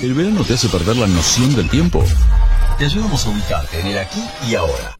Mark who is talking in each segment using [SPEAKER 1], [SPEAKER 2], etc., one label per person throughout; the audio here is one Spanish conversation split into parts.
[SPEAKER 1] El verano te hace perder la noción del tiempo. Te ayudamos a ubicarte en el aquí y ahora.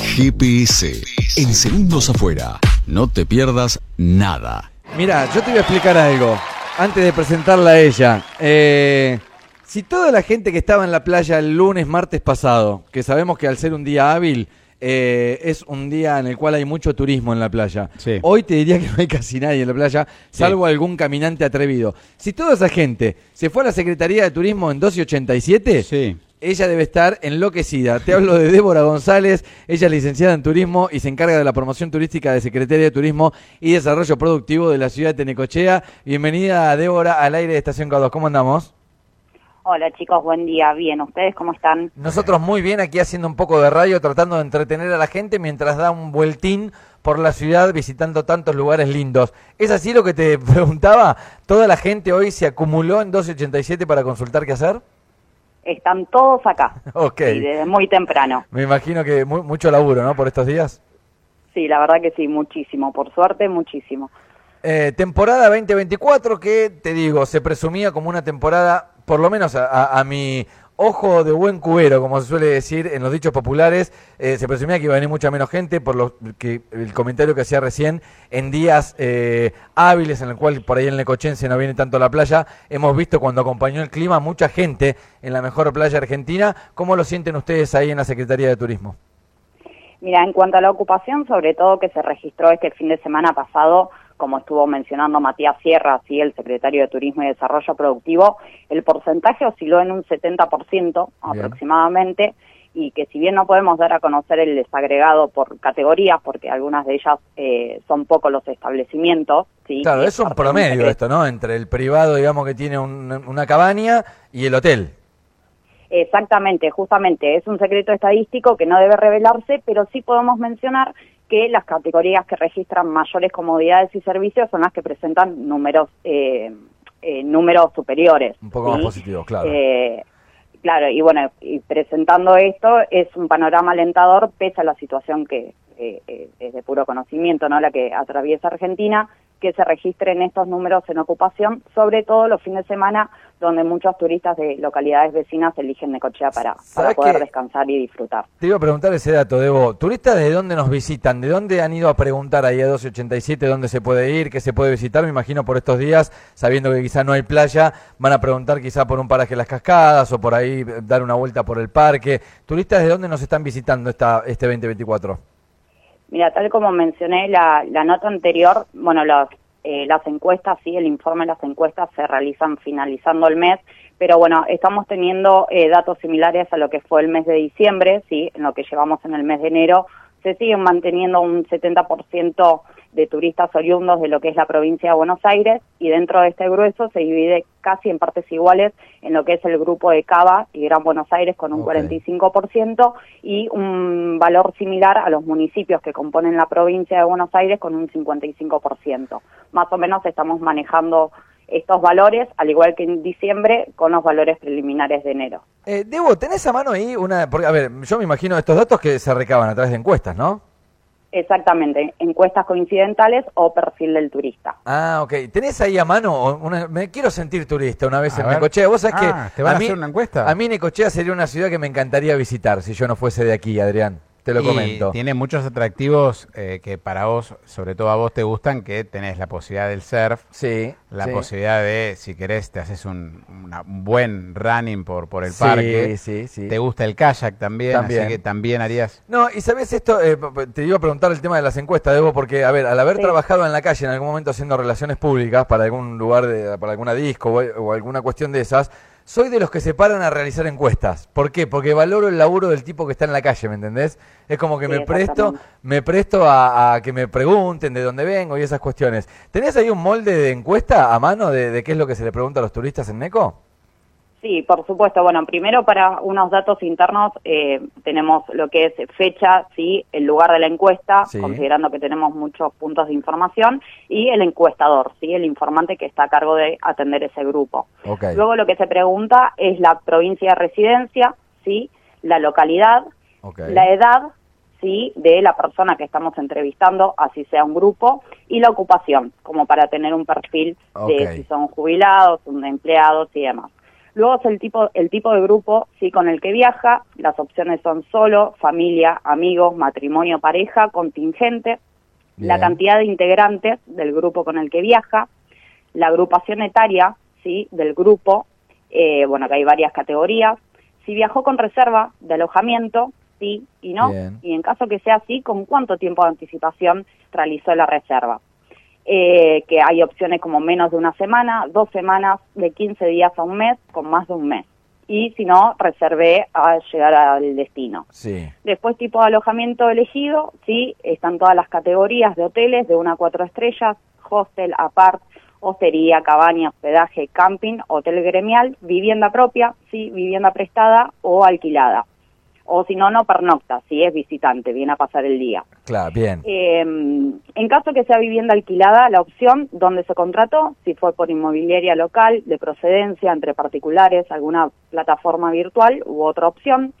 [SPEAKER 1] GPS, en segundos afuera. No te pierdas nada.
[SPEAKER 2] Mira, yo te voy a explicar algo antes de presentarla a ella. Eh, si toda la gente que estaba en la playa el lunes, martes pasado, que sabemos que al ser un día hábil, eh, es un día en el cual hay mucho turismo en la playa.
[SPEAKER 3] Sí.
[SPEAKER 2] Hoy te diría que no hay casi nadie en la playa, salvo algún caminante atrevido. Si toda esa gente se fue a la Secretaría de Turismo en 12 y 87,
[SPEAKER 3] Sí.
[SPEAKER 2] ella debe estar enloquecida. Te hablo de Débora González, ella es licenciada en turismo y se encarga de la promoción turística de Secretaría de Turismo y Desarrollo Productivo de la ciudad de Tenecochea. Bienvenida, Débora, al aire de Estación K2. ¿Cómo andamos?
[SPEAKER 4] Hola chicos, buen día. Bien, ¿ustedes cómo están?
[SPEAKER 2] Nosotros muy bien aquí haciendo un poco de radio, tratando de entretener a la gente mientras da un vueltín por la ciudad visitando tantos lugares lindos. ¿Es así lo que te preguntaba? ¿Toda la gente hoy se acumuló en 1287 para consultar qué hacer?
[SPEAKER 4] Están todos acá.
[SPEAKER 2] Ok.
[SPEAKER 4] Sí, desde muy temprano.
[SPEAKER 2] Me imagino que mu- mucho laburo, ¿no? Por estos días.
[SPEAKER 4] Sí, la verdad que sí, muchísimo. Por suerte, muchísimo.
[SPEAKER 2] Eh, temporada 2024 que, te digo, se presumía como una temporada, por lo menos a, a- a mi ojo de buen cubero, como se suele decir en los dichos populares, eh, se presumía que iba a venir mucha menos gente, por lo que el comentario que hacía recién, en días eh, hábiles en el cual por ahí en Necochense no viene tanto la playa, hemos visto cuando acompañó el clima mucha gente en la mejor playa argentina. ¿Cómo lo sienten ustedes ahí en la Secretaría de Turismo?
[SPEAKER 4] Mira, en cuanto a la ocupación, sobre todo que se registró este fin de semana pasado, como estuvo mencionando Matías Sierra, sí, el secretario de Turismo y Desarrollo Productivo, el porcentaje osciló en un 70% aproximadamente y que si bien no podemos dar a conocer el desagregado por categorías, porque algunas de ellas eh, son pocos los establecimientos, ¿sí?
[SPEAKER 2] Claro, es un promedio esto, ¿no? Entre el privado, digamos, que tiene un- una cabaña y el hotel.
[SPEAKER 4] Exactamente, justamente es un secreto estadístico que no debe revelarse, pero sí podemos mencionar que las categorías que registran mayores comodidades y servicios son las que presentan números eh, eh, números superiores.
[SPEAKER 2] Un poco más positivos, claro.
[SPEAKER 4] Eh, claro, y bueno, y presentando esto es un panorama alentador pese a la situación que eh, eh, es de puro conocimiento, ¿no? La que atraviesa Argentina, que se registren estos números en ocupación, sobre todo los fines de semana, donde muchos turistas de localidades vecinas eligen Necochea para, para
[SPEAKER 2] ¿Sabes
[SPEAKER 4] poder
[SPEAKER 2] qué?
[SPEAKER 4] descansar y disfrutar.
[SPEAKER 2] Te iba a preguntar ese dato, Debo. ¿Turistas de dónde nos visitan? ¿De dónde han ido a preguntar ahí a 1287 dónde se puede ir, qué se puede visitar? Me imagino por estos días, sabiendo que quizá no hay playa, van a preguntar quizá por un paraje de las cascadas o por ahí dar una vuelta por el parque. ¿Turistas de dónde nos están visitando esta, este 2024?
[SPEAKER 4] Mira, tal como mencioné la, la nota anterior, bueno, las, eh, las encuestas, sí, el informe de las encuestas se realizan finalizando el mes, pero bueno, estamos teniendo eh, datos similares a lo que fue el mes de diciembre, sí, en lo que llevamos en el mes de enero, se siguen manteniendo un 70% de turistas oriundos de lo que es la provincia de Buenos Aires y dentro de este grueso se divide casi en partes iguales en lo que es el grupo de Cava y Gran Buenos Aires con un
[SPEAKER 2] Ok.
[SPEAKER 4] 45% y un valor similar a los municipios que componen la provincia de Buenos Aires con un 55%. Más o menos estamos manejando estos valores, al igual que en diciembre, con los valores preliminares de enero.
[SPEAKER 2] Eh, Debo, ¿tenés a mano ahí una...? Porque, a ver, yo me imagino estos datos que se recaban a través de encuestas, ¿no?
[SPEAKER 4] Exactamente, encuestas coincidentales o perfil del turista.
[SPEAKER 2] Ah, ok. ¿Tenés ahí a mano? Una, me quiero sentir turista una vez
[SPEAKER 3] A
[SPEAKER 2] en
[SPEAKER 3] ver.
[SPEAKER 2] Necochea. ¿Vos sabés
[SPEAKER 3] Ah,
[SPEAKER 2] que
[SPEAKER 3] ¿te van a hacer una encuesta?
[SPEAKER 2] A mí Necochea sería una ciudad que me encantaría visitar si yo no fuese de aquí, Adrián. Te lo
[SPEAKER 3] Y
[SPEAKER 2] comento.
[SPEAKER 3] Tiene muchos atractivos eh, que para vos, sobre todo a vos, te gustan, que tenés la posibilidad del surf,
[SPEAKER 2] Sí.
[SPEAKER 3] la
[SPEAKER 2] sí.
[SPEAKER 3] posibilidad de, si querés, te haces un, una- un buen running por, por el
[SPEAKER 2] Sí,
[SPEAKER 3] parque.
[SPEAKER 2] sí, sí.
[SPEAKER 3] Te gusta el kayak también,
[SPEAKER 2] También.
[SPEAKER 3] así que también harías...
[SPEAKER 2] No, y sabes esto, Eh, te iba a preguntar el tema de las encuestas, Debo, porque, a ver, al haber
[SPEAKER 4] Sí.
[SPEAKER 2] trabajado en la calle en algún momento haciendo relaciones públicas para algún lugar, de, para alguna disco o, o alguna cuestión de esas, soy de los que se paran a realizar encuestas. ¿Por qué? Porque valoro el laburo del tipo que está en la calle, ¿me entendés? Es como que
[SPEAKER 4] Sí,
[SPEAKER 2] me presto, me presto a, a que me pregunten de dónde vengo y esas cuestiones. ¿Tenés ahí un molde de encuesta a mano de, de qué es lo que se le pregunta a los turistas en Neco?
[SPEAKER 4] Sí, por supuesto. Bueno, primero para unos datos internos eh, tenemos lo que es fecha, sí, el lugar de la encuesta,
[SPEAKER 2] Sí.
[SPEAKER 4] considerando que tenemos muchos puntos de información, y el encuestador, sí, el informante que está a cargo de atender ese grupo. Luego lo que se pregunta es la provincia de residencia, sí, la localidad, la edad, sí, de la persona que estamos entrevistando, así sea un grupo, y la ocupación, como para tener un perfil de si son jubilados, un empleados y demás. Luego es el tipo, el tipo de grupo sí con el que viaja, las opciones son solo, familia, amigos, matrimonio, pareja, contingente, la cantidad de integrantes del grupo con el que viaja, la agrupación etaria sí del grupo, eh, bueno que hay varias categorías, si viajó con reserva de alojamiento, sí y no, y en caso que sea así, con cuánto tiempo de anticipación realizó la reserva. Eh, que hay opciones como menos de una semana, dos semanas, de 15 días a un mes, con más de un mes. Y si no, reservé a llegar al destino.
[SPEAKER 2] Sí.
[SPEAKER 4] Después, tipo de alojamiento elegido, sí, están todas las categorías de hoteles de una a cuatro estrellas, hostel, apart, hostería, cabaña, hospedaje, camping, hotel gremial, vivienda propia, sí, vivienda prestada o alquilada o si no, no pernocta, si es visitante, viene a pasar el día.
[SPEAKER 2] Claro, bien.
[SPEAKER 4] Eh, en caso que sea vivienda alquilada, la opción donde se contrató, si fue por inmobiliaria local, de procedencia, entre particulares, alguna plataforma virtual u otra opción,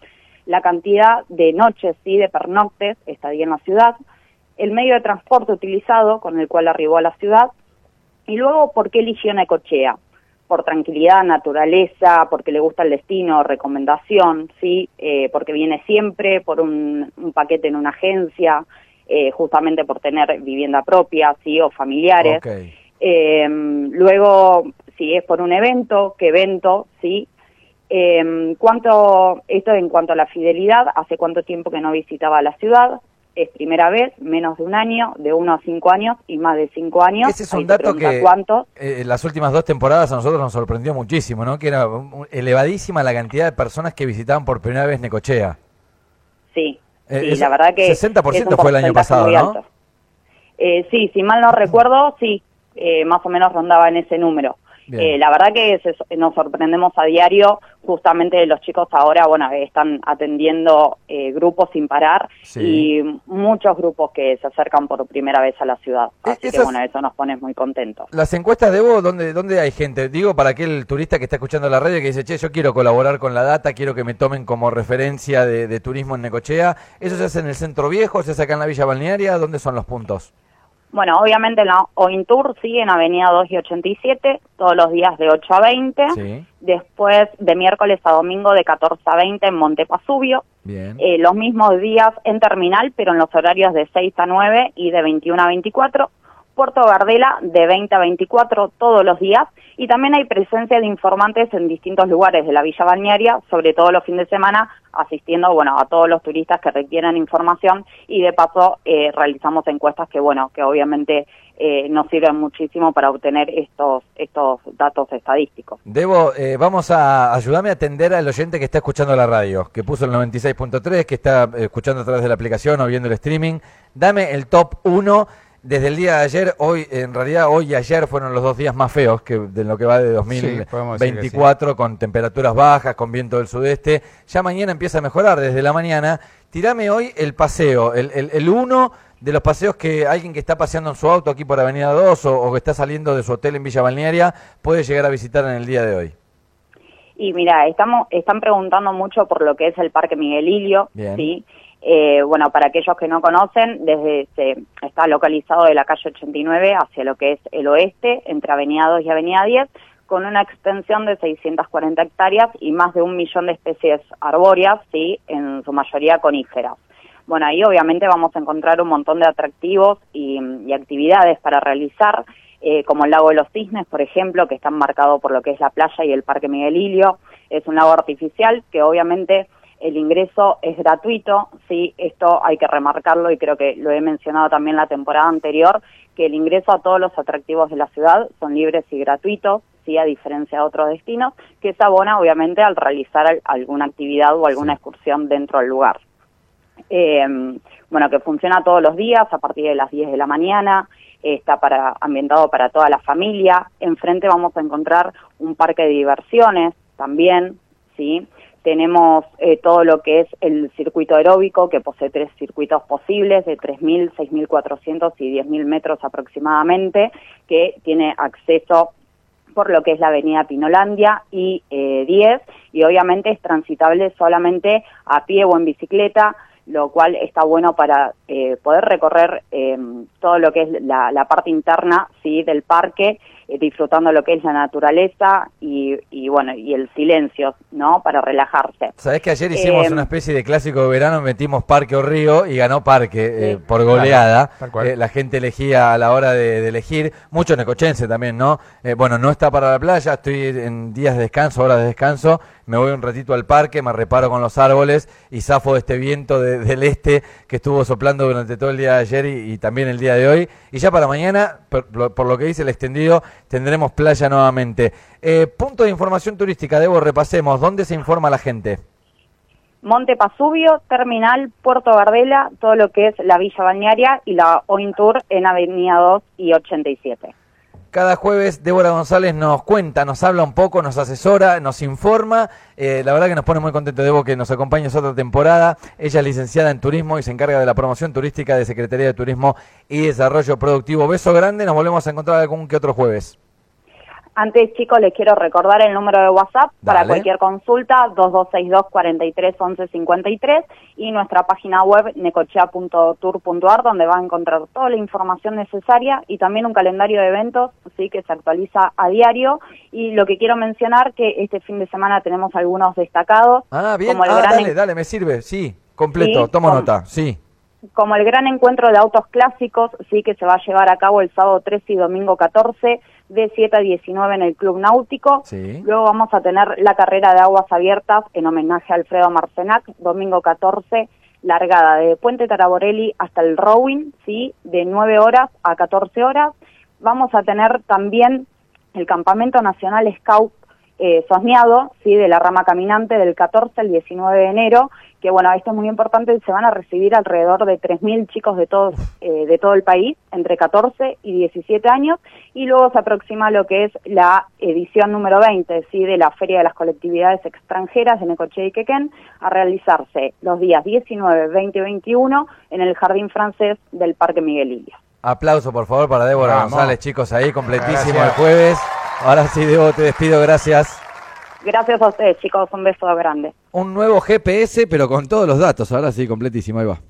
[SPEAKER 4] la cantidad de noches y de pernoctes, estadía en la ciudad, el medio de transporte utilizado con el cual arribó a la ciudad, y luego por qué eligió Necochea por tranquilidad, naturaleza, porque le gusta el destino, recomendación, sí, eh, porque viene siempre por un, paquete en una agencia, eh, justamente por tener vivienda propia, sí, o familiares. Em, luego, si es por un evento, qué evento, sí. Eh, ¿Cuánto, esto en cuanto a la fidelidad, hace cuánto tiempo que no visitaba la ciudad? Es primera vez, menos de un año, de uno a cinco años y más de cinco años.
[SPEAKER 2] Ese es un dato que eh, en las últimas dos temporadas a nosotros nos sorprendió muchísimo, ¿no? Que era elevadísima la cantidad de personas que visitaban por primera vez Necochea.
[SPEAKER 4] Sí, eh, la verdad que...
[SPEAKER 2] 60% fue el año pasado, ¿no?
[SPEAKER 4] Eh, sí, si mal no recuerdo, sí, más o menos rondaba en ese número. Eh, la verdad que nos sorprendemos a diario, justamente los chicos ahora, bueno, están atendiendo eh, grupos sin parar y muchos grupos que se acercan por primera vez a la ciudad. E, Así que bueno, eso nos pone muy contentos.
[SPEAKER 2] Las encuestas de vos, ¿dónde, ¿dónde hay gente? Digo, para aquel turista que está escuchando la radio que dice, che, yo quiero colaborar con la data, quiero que me tomen como referencia de, de turismo en Necochea. ¿Eso se hace en el centro viejo, se hace acá en la Villa Balnearia? ¿Dónde son los puntos?
[SPEAKER 4] Bueno, obviamente la Ointour sigue en Avenida 2 y 87, todos los días de 8 a 20. Después de miércoles a domingo de 14 a 20 en Montepasubio.
[SPEAKER 2] Bien.
[SPEAKER 4] Eh, los mismos días en Terminal, pero en los horarios de 6 a 9 y de 21 a 24. Puerto Gardela de 20 a 24 todos los días y también hay presencia de informantes en distintos lugares de la Villa Balnearia, sobre todo los fines de semana, asistiendo bueno a todos los turistas que requieran información y de paso eh, realizamos encuestas que bueno que obviamente eh, nos sirven muchísimo para obtener estos estos datos estadísticos.
[SPEAKER 2] Debo, eh, vamos a ayudarme a atender al oyente que está escuchando la radio, que puso el 96.3, que está escuchando a través de la aplicación o viendo el streaming. Dame el top 1 desde el día de ayer, hoy, en realidad hoy y ayer fueron los dos días más feos que de lo que va de 2024, con temperaturas bajas, con viento del sudeste. Ya mañana empieza a mejorar desde la mañana. Tirame hoy el paseo, el, el, uno de los paseos que alguien que está paseando en su auto aquí por Avenida 2 o, que está saliendo de su hotel en Villa Balnearia puede llegar a visitar en el día de hoy.
[SPEAKER 4] Y mira, estamos, están preguntando mucho por lo que es el Parque Miguel Ilio, ¿sí? Eh, bueno, para aquellos que no conocen, desde se, está localizado de la calle 89 hacia lo que es el oeste, entre Avenida 2 y Avenida 10, con una extensión de 640 hectáreas y más de un millón de especies arbóreas, sí, en su mayoría coníferas. Bueno, ahí obviamente vamos a encontrar un montón de atractivos y, actividades para realizar, eh, como el lago de los cisnes, por ejemplo, que están marcados por lo que es la playa y el Parque Miguel Ilio. Es un lago artificial que obviamente el ingreso es gratuito, sí, esto hay que remarcarlo y creo que lo he mencionado también la temporada anterior, que el ingreso a todos los atractivos de la ciudad son libres y gratuitos, sí, a diferencia de otros destinos, que se abona obviamente al realizar alguna actividad o alguna excursión dentro del lugar. Eh, bueno, que funciona todos los días a partir de las 10 de la mañana, está para, ambientado para toda la familia. Enfrente vamos a encontrar un parque de diversiones también, ¿sí? Tenemos eh, todo lo que es el circuito aeróbico, que posee tres circuitos posibles de 3.000, 6.400 y 10.000 metros aproximadamente, que tiene acceso por lo que es la avenida Pinolandia y eh, 10, y obviamente es transitable solamente a pie o en bicicleta, lo cual está bueno para eh, poder recorrer eh, todo lo que es la, la, parte interna sí del parque disfrutando lo que es la naturaleza y, y, bueno, y el silencio, ¿no? Para relajarse.
[SPEAKER 2] Sabés que ayer hicimos
[SPEAKER 4] Eh,
[SPEAKER 2] una especie de clásico de verano, metimos Parque o Río y ganó Parque eh, por goleada.
[SPEAKER 3] Claro.
[SPEAKER 2] Eh, la gente elegía a la hora de, de elegir, mucho necochense también, ¿no? Eh, bueno, no está para la playa, estoy en días de descanso, horas de descanso, me voy un ratito al parque, me reparo con los árboles y zafo de este viento de- del este que estuvo soplando durante todo el día de ayer y, también el día de hoy. Y ya para mañana, por, por lo que dice el extendido, tendremos playa nuevamente. Eh, punto de información turística, Debo, repasemos, ¿dónde se informa la gente?
[SPEAKER 4] Monte Pasubio, Terminal, Puerto Verdela, todo lo que es la Villa Balnearia y la Oin Tour en Avenida 2 y 87.
[SPEAKER 2] Cada jueves Débora González nos cuenta, nos habla un poco, nos asesora, nos informa. Eh, la verdad que nos pone muy contento, Debo, que nos acompañes otra temporada. Ella es licenciada en turismo y se encarga de la promoción turística de Secretaría de Turismo y Desarrollo Productivo. Beso grande, nos volvemos a encontrar algún que otro jueves.
[SPEAKER 4] Antes, chicos, les quiero recordar el número de WhatsApp para cualquier consulta, 2262 43 11 53 y nuestra página web necochea.tour.ar donde va a encontrar toda la información necesaria y también un calendario de eventos, sí que se actualiza a diario y lo que quiero mencionar que este fin de semana tenemos algunos destacados
[SPEAKER 2] Ah, bien.
[SPEAKER 4] como el
[SPEAKER 2] Ah,
[SPEAKER 4] gran
[SPEAKER 2] dale, dale, me sirve. Sí, completo.
[SPEAKER 4] Sí,
[SPEAKER 2] Tomo nota. Sí.
[SPEAKER 4] Como el gran encuentro de autos clásicos, sí que se va a llevar a cabo el sábado 13 y domingo 14 de 7 a 19 en el Club Náutico.
[SPEAKER 2] Sí.
[SPEAKER 4] Luego vamos a tener la carrera de aguas abiertas en homenaje a Alfredo Marcenac, domingo 14, largada de Puente Taraborelli hasta el Rowing, sí, de 9 horas a 14 horas. Vamos a tener también el Campamento Nacional Scout eh, Sosneado, sí, de la rama caminante del 14 al 19 de enero, que bueno, esto es muy importante, se van a recibir alrededor de 3.000 chicos de, todos, eh, de todo el país, entre 14 y 17 años, y luego se aproxima lo que es la edición número 20, sí, de la Feria de las Colectividades Extranjeras de Necochea y Quequén, a realizarse los días 19, 20 y 21 en el Jardín Francés del Parque Miguelillo.
[SPEAKER 2] Aplauso, por favor, para Débora
[SPEAKER 3] Vamos.
[SPEAKER 2] González, chicos, ahí, completísimo
[SPEAKER 3] Gracias.
[SPEAKER 2] el jueves. Ahora sí, Debo, te despido, gracias.
[SPEAKER 4] Gracias a ustedes, chicos, un beso grande.
[SPEAKER 2] Un nuevo GPS, pero con todos los datos. Ahora sí, completísimo, ahí va.